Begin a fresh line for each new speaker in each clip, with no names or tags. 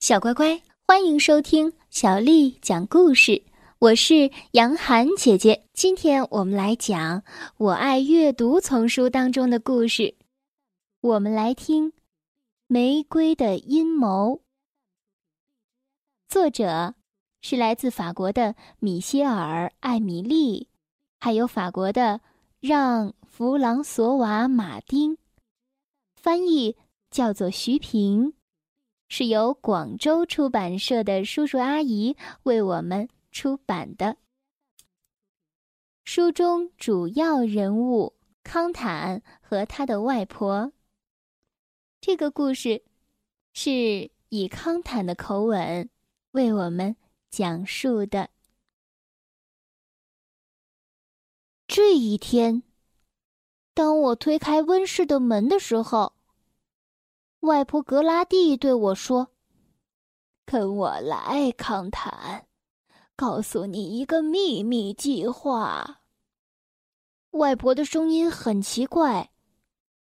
小乖乖，欢迎收听小丽讲故事。我是杨涵姐姐，今天我们来讲《我爱阅读》丛书当中的故事。我们来听《玫瑰的阴谋》，作者是来自法国的米歇尔·艾米丽，还有法国的让·弗朗索瓦·马丁，翻译叫做徐平。是由广州出版社的叔叔阿姨为我们出版的。书中主要人物康坦和他的外婆。这个故事是以康坦的口吻为我们讲述的。这一天，当我推开温室的门的时候。外婆格拉蒂对我说：“跟我来，康坦，告诉你一个秘密计划。”外婆的声音很奇怪，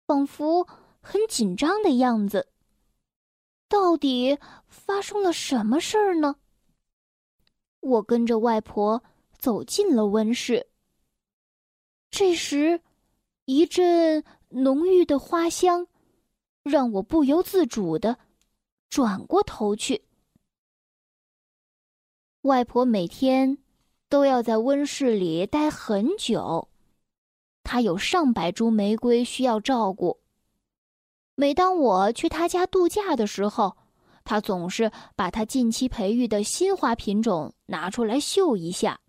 仿佛很紧张的样子。到底发生了什么事儿呢？我跟着外婆走进了温室。这时，一阵浓郁的花香。让我不由自主的转过头去。外婆每天都要在温室里待很久，她有上百株玫瑰需要照顾。每当我去她家度假的时候，她总是把她近期培育的新花品种拿出来秀一下。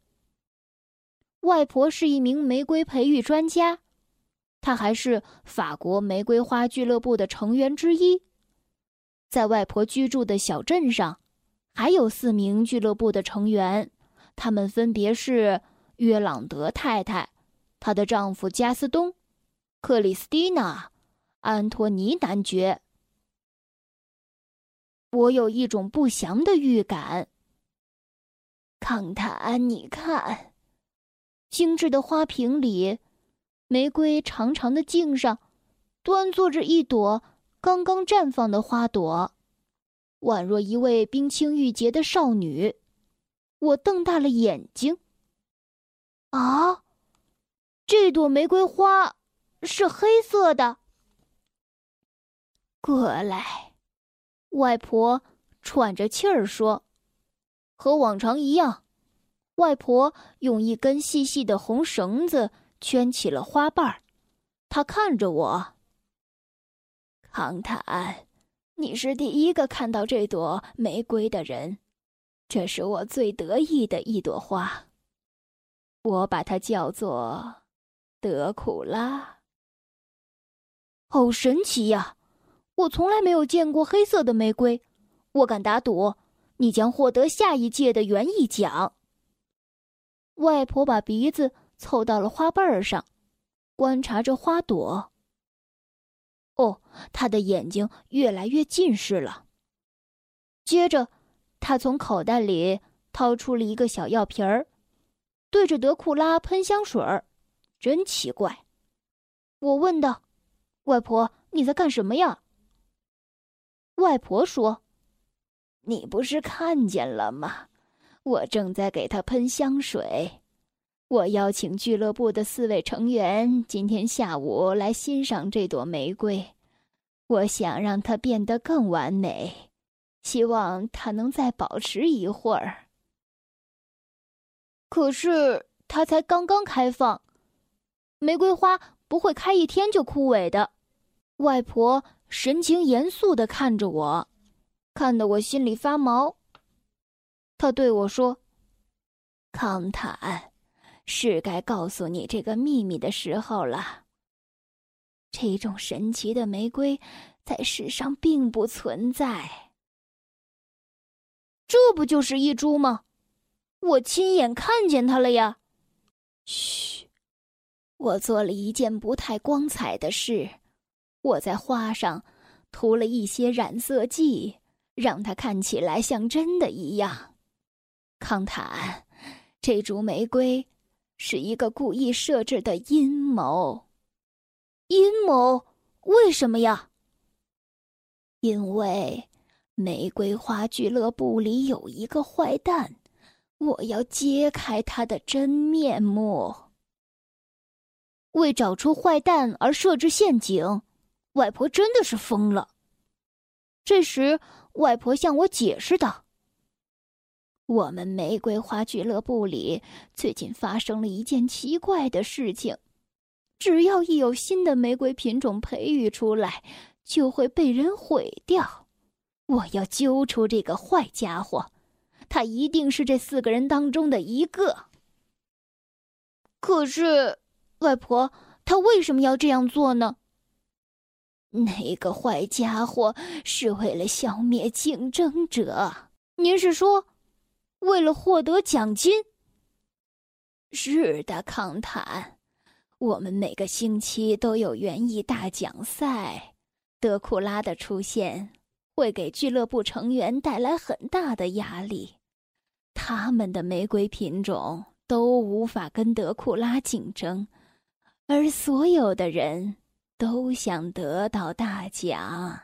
外婆是一名玫瑰培育专家。他还是法国玫瑰花俱乐部的成员之一。在外婆居住的小镇上，还有四名俱乐部的成员，他们分别是约朗德太太、她的丈夫加斯东、克里斯蒂娜、安托尼男爵。我有一种不祥的预感。康坦，你看，精致的花瓶里。玫瑰长长的茎上，端坐着一朵刚刚绽放的花朵，宛若一位冰清玉洁的少女。我瞪大了眼睛。啊，这朵玫瑰花是黑色的。过来，外婆喘着气儿说：“和往常一样。”外婆用一根细细的红绳子。圈起了花瓣儿，他看着我。康坦，你是第一个看到这朵玫瑰的人，这是我最得意的一朵花。我把它叫做德库拉。好神奇呀！我从来没有见过黑色的玫瑰。我敢打赌，你将获得下一届的园艺奖。外婆把鼻子。凑到了花瓣儿上，观察着花朵。哦，他的眼睛越来越近视了。接着，他从口袋里掏出了一个小药瓶儿，对着德库拉喷香水儿。真奇怪，我问道：“外婆，你在干什么呀？”外婆说：“你不是看见了吗？我正在给他喷香水。”我邀请俱乐部的四位成员今天下午来欣赏这朵玫瑰，我想让它变得更完美，希望它能再保持一会儿。可是它才刚刚开放，玫瑰花不会开一天就枯萎的。外婆神情严肃的看着我，看得我心里发毛。她对我说：“康坦。”是该告诉你这个秘密的时候了。这种神奇的玫瑰在世上并不存在。这不就是一株吗？我亲眼看见它了呀！嘘，我做了一件不太光彩的事，我在花上涂了一些染色剂，让它看起来像真的一样。康坦，这株玫瑰。是一个故意设置的阴谋。阴谋？为什么呀？因为玫瑰花俱乐部里有一个坏蛋，我要揭开他的真面目。为找出坏蛋而设置陷阱，外婆真的是疯了。这时，外婆向我解释道：“我们玫瑰花俱乐部里最近发生了一件奇怪的事情，只要一有新的玫瑰品种培育出来，就会被人毁掉。”我要揪出这个坏家伙，他一定是这四个人当中的一个。可是，外婆，他为什么要这样做呢？那个坏家伙是为了消灭竞争者。您是说，为了获得奖金？是的，康坦，我们每个星期都有园艺大奖赛，德库拉的出现。会给俱乐部成员带来很大的压力，他们的玫瑰品种都无法跟德库拉竞争，而所有的人都想得到大奖。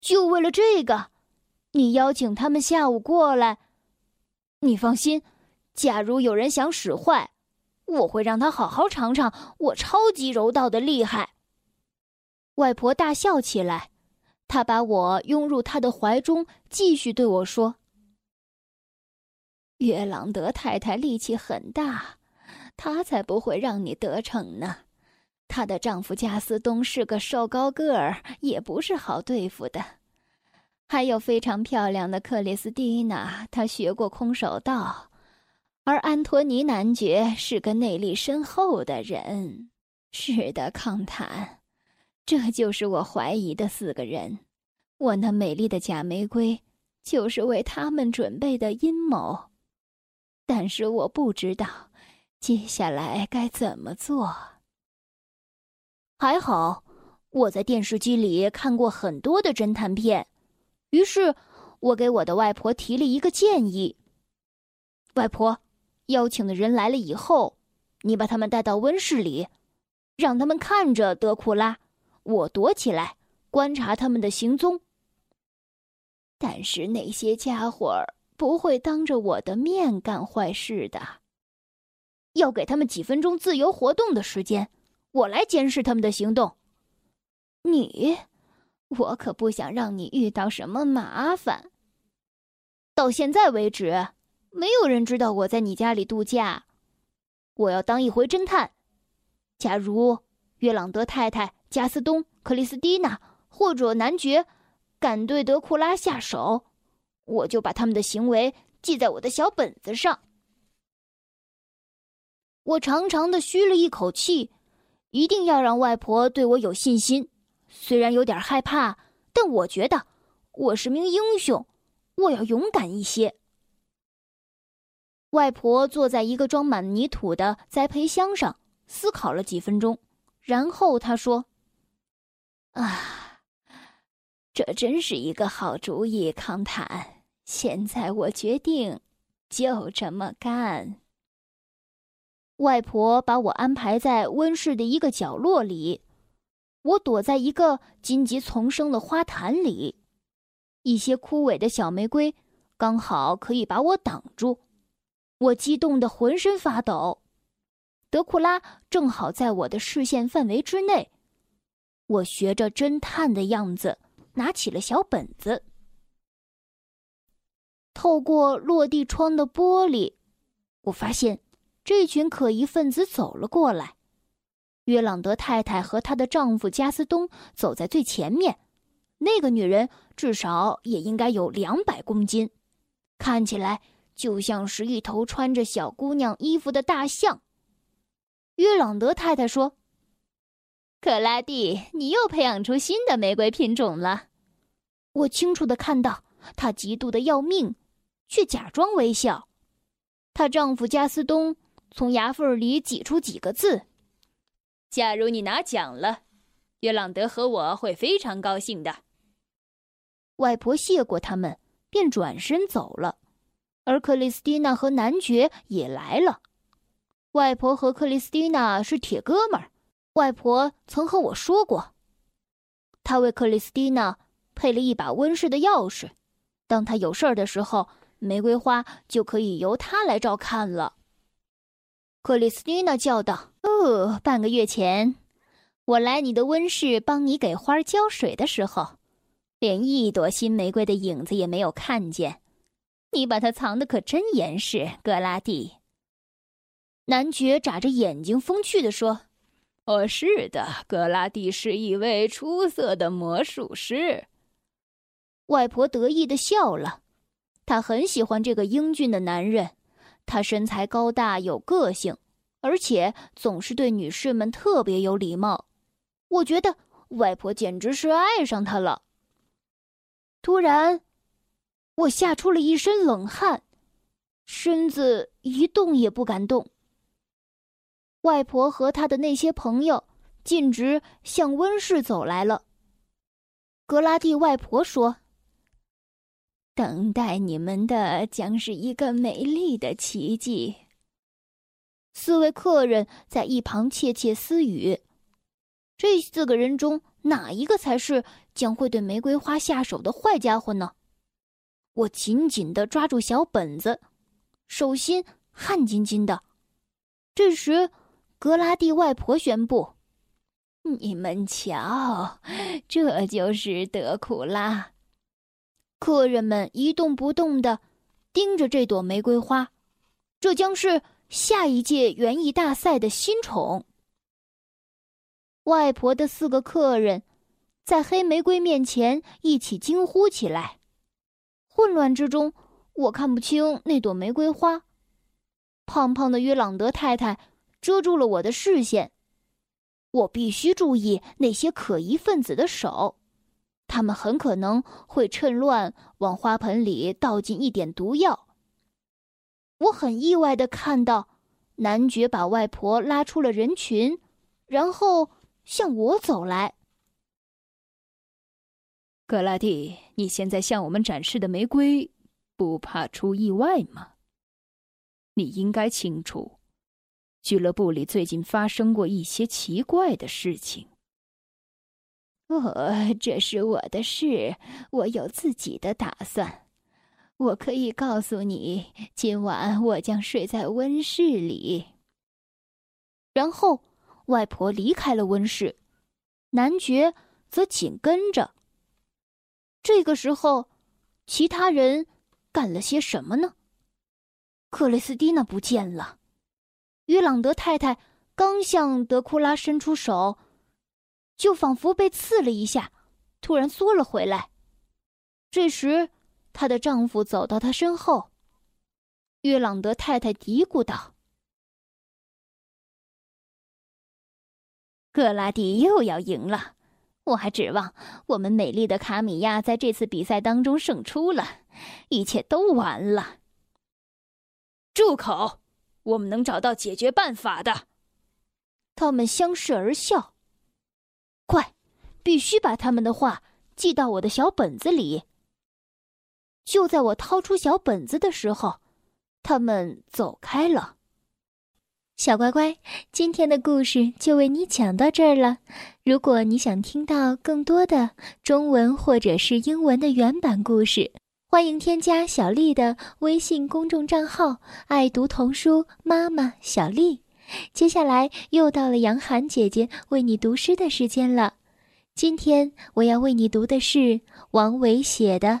就为了这个，你邀请他们下午过来。你放心，假如有人想使坏，我会让他好好尝尝我超级柔道的厉害。外婆大笑起来。她把我拥入他的怀中，继续对我说：“约朗德太太力气很大，她才不会让你得逞呢。她的丈夫加斯东是个瘦高个儿，也不是好对付的。还有非常漂亮的克里斯蒂娜，她学过空手道，而安托尼男爵是个内力深厚的人。是的，康坦。”这就是我怀疑的四个人，我那美丽的假玫瑰就是为他们准备的阴谋，但是我不知道接下来该怎么做。还好我在电视机里看过很多的侦探片，于是我给我的外婆提了一个建议：外婆，邀请的人来了以后，你把他们带到温室里，让他们看着德库拉。我躲起来，观察他们的行踪。但是那些家伙不会当着我的面干坏事的。要给他们几分钟自由活动的时间，我来监视他们的行动。你，我可不想让你遇到什么麻烦。到现在为止，没有人知道我在你家里度假。我要当一回侦探。假如约朗德太太。加斯东、克里斯蒂娜或者男爵敢对德库拉下手，我就把他们的行为记在我的小本子上。我长长的吁了一口气，一定要让外婆对我有信心。虽然有点害怕，但我觉得我是名英雄，我要勇敢一些。外婆坐在一个装满泥土的栽培箱上，思考了几分钟，然后她说。啊，这真是一个好主意，康坦。现在我决定就这么干。外婆把我安排在温室的一个角落里，我躲在一个荆棘丛生的花坛里，一些枯萎的小玫瑰刚好可以把我挡住。我激动的浑身发抖，德库拉正好在我的视线范围之内。我学着侦探的样子，拿起了小本子。透过落地窗的玻璃，我发现这群可疑分子走了过来。约朗德太太和她的丈夫加斯东走在最前面。那个女人至少也应该有两百公斤，看起来就像是一头穿着小姑娘衣服的大象。约朗德太太说。克拉蒂，你又培养出新的玫瑰品种了。我清楚的看到，她嫉妒的要命，却假装微笑。她丈夫加斯东从牙缝里挤出几个字：“假如你拿奖了，约朗德和我会非常高兴的。”外婆谢过他们，便转身走了，而克里斯蒂娜和男爵也来了。外婆和克里斯蒂娜是铁哥们儿。外婆曾和我说过，她为克里斯蒂娜配了一把温室的钥匙，当他有事儿的时候，玫瑰花就可以由他来照看了。克里斯蒂娜叫道：“哦，半个月前，我来你的温室帮你给花浇水的时候，连一朵新玫瑰的影子也没有看见。你把它藏得可真严实，格拉蒂。”男爵眨着眼睛，风趣地说：“
哦，是的，格拉蒂是一位出色的魔术师。”
外婆得意的笑了，她很喜欢这个英俊的男人。他身材高大，有个性，而且总是对女士们特别有礼貌。我觉得外婆简直是爱上他了。突然，我吓出了一身冷汗，身子一动也不敢动。外婆和她的那些朋友径直向温室走来了。格拉蒂外婆说。等待你们的将是一个美丽的奇迹。四位客人在一旁窃窃私语：这四个人中哪一个才是将会对玫瑰花下手的坏家伙呢？我紧紧的抓住小本子，手心汗津津的。这时，格拉蒂外婆宣布：“你们瞧，这就是德库拉。”客人们一动不动的盯着这朵玫瑰花，这将是下一届园艺大赛的新宠。外婆的四个客人在黑玫瑰面前一起惊呼起来。混乱之中，我看不清那朵玫瑰花。胖胖的约朗德太太遮住了我的视线，我必须注意那些可疑分子的手。他们很可能会趁乱往花盆里倒进一点毒药。我很意外的看到，男爵把外婆拉出了人群，然后向我走来。
格拉蒂，你现在向我们展示的玫瑰，不怕出意外吗？你应该清楚，俱乐部里最近发生过一些奇怪的事情。
哦，这是我的事，我有自己的打算。我可以告诉你，今晚我将睡在温室里。然后，外婆离开了温室，男爵则紧跟着。这个时候，其他人干了些什么呢？克雷斯蒂娜不见了。约朗德太太刚向德库拉伸出手。就仿佛被刺了一下，突然缩了回来。这时，她的丈夫走到她身后。约朗德太太嘀咕道：“格拉蒂又要赢了，我还指望我们美丽的卡米亚在这次比赛当中胜出了，一切都完了。”
住口！我们能找到解决办法的。
他们相视而笑。快，必须把他们的话记到我的小本子里。就在我掏出小本子的时候，他们走开了。小乖乖，今天的故事就为你讲到这儿了。如果你想听到更多的中文或者是英文的原版故事，欢迎添加小丽的微信公众账号“爱读童书妈妈小丽”。接下来又到了杨涵姐姐为你读诗的时间了。今天我要为你读的是王维写的《